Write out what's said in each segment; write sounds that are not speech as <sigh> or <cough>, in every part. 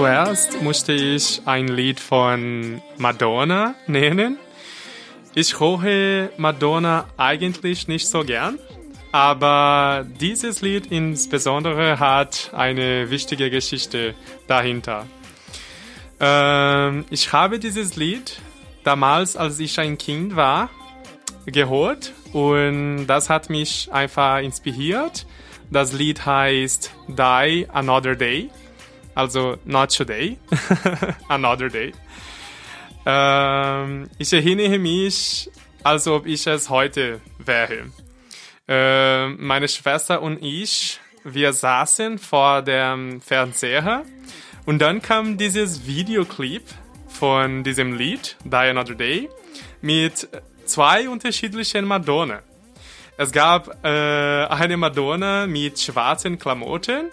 zuerst musste ich ein Lied von Madonna nennen. Ich höre Madonna eigentlich nicht so gern, aber dieses Lied insbesondere hat eine wichtige Geschichte dahinter. Ähm, ich habe dieses Lied damals, als ich ein Kind war, gehört und das hat mich einfach inspiriert. Das Lied heißt Die Another Day, also not today, <laughs> another day. Ähm, ich erinnere mich, als ob ich es heute wäre. Äh, meine Schwester und ich, wir saßen vor dem Fernseher und dann kam dieses Videoclip von diesem Lied, Die Another Day, mit zwei unterschiedlichen Madonna. Es gab äh, eine Madonna mit schwarzen Klamotten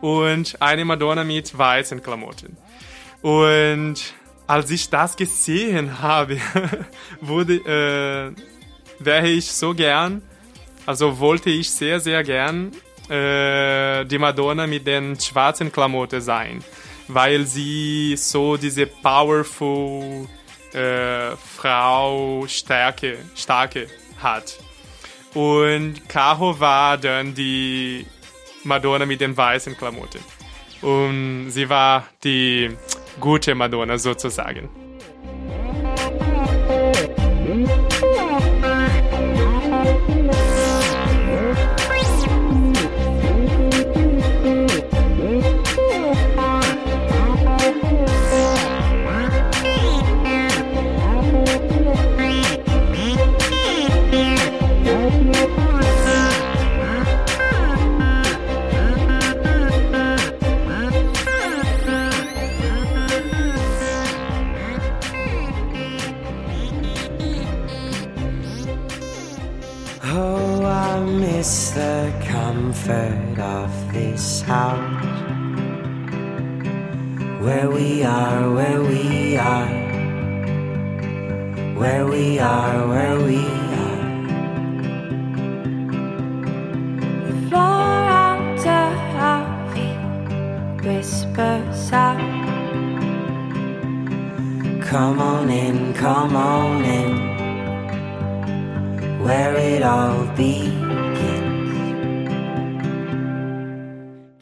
und eine Madonna mit weißen Klamotten. Und als ich das gesehen habe, <laughs> wurde, äh, wäre ich so gern also wollte ich sehr, sehr gern äh, die Madonna mit den schwarzen Klamotten sein, weil sie so diese powerful äh, Frau Stärke, Starke hat. Und Caro war dann die Madonna mit den weißen Klamotten. Und sie war die gute Madonna sozusagen. Comfort of this house. Where we are, where we are. Where we are, where we are. The floor under our feet whispers out. Come on in, come on in. Where it all begins.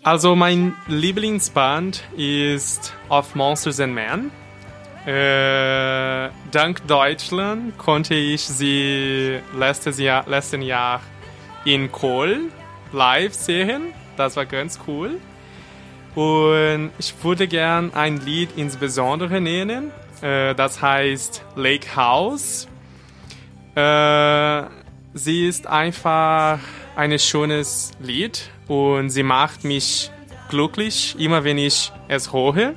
Also mein Lieblingsband ist Of Monsters and Men. Äh, dank Deutschland konnte ich sie letztes Jahr, letzten Jahr in Kohl live sehen. Das war ganz cool. Und ich würde gern ein Lied insbesondere nennen. Äh, das heißt Lake House. Äh, sie ist einfach ein schönes Lied und sie macht mich glücklich, immer wenn ich es höre.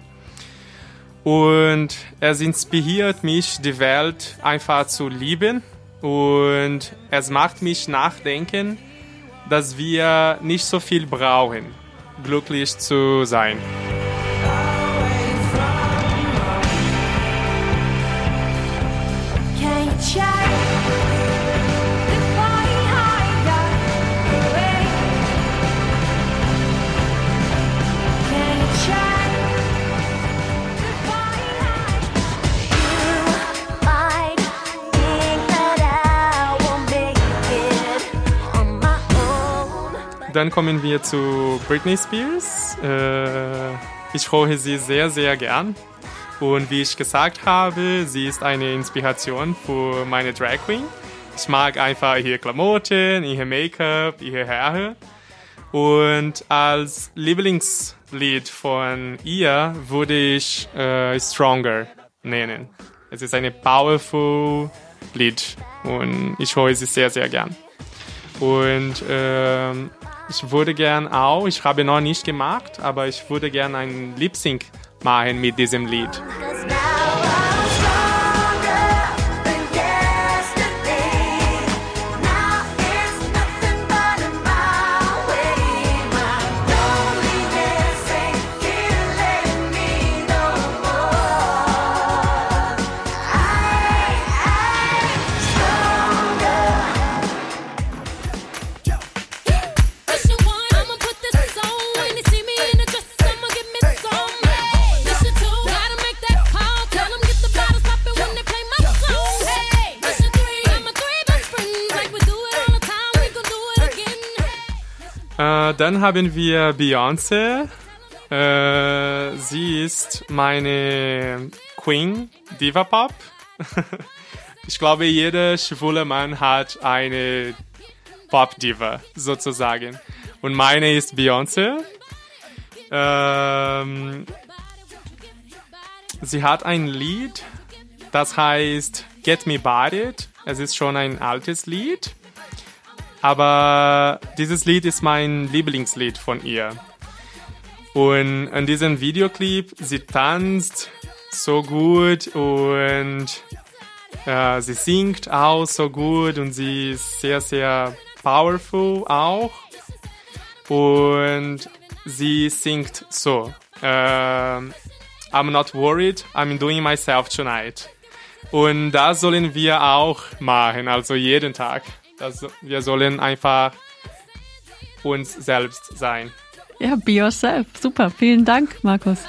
Und es inspiriert mich, die Welt einfach zu lieben und es macht mich nachdenken, dass wir nicht so viel brauchen, glücklich zu sein. Dann kommen wir zu Britney Spears. Äh, ich höre sie sehr, sehr gern. Und wie ich gesagt habe, sie ist eine Inspiration für meine Drag Queen. Ich mag einfach ihre Klamotten, ihr Make-up, ihre Haare. Und als Lieblingslied von ihr würde ich äh, Stronger nennen. Es ist eine powerful Lied und ich höre sie sehr, sehr gern. Und ähm, ich würde gern auch, ich habe noch nicht gemacht, aber ich würde gern ein Lip Sync machen mit diesem Lied. Dann haben wir Beyoncé. Äh, sie ist meine Queen Diva Pop. <laughs> ich glaube, jeder schwule Mann hat eine Pop Diva sozusagen. Und meine ist Beyoncé. Ähm, sie hat ein Lied, das heißt Get Me Bodied. Es ist schon ein altes Lied. Aber dieses Lied ist mein Lieblingslied von ihr. Und in diesem Videoclip, sie tanzt so gut und äh, sie singt auch so gut und sie ist sehr, sehr powerful auch. Und sie singt so. Äh, I'm not worried, I'm doing myself tonight. Und das sollen wir auch machen, also jeden Tag. Das, wir sollen einfach uns selbst sein. Ja, be yourself. Super. Vielen Dank, Markus.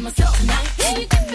myself.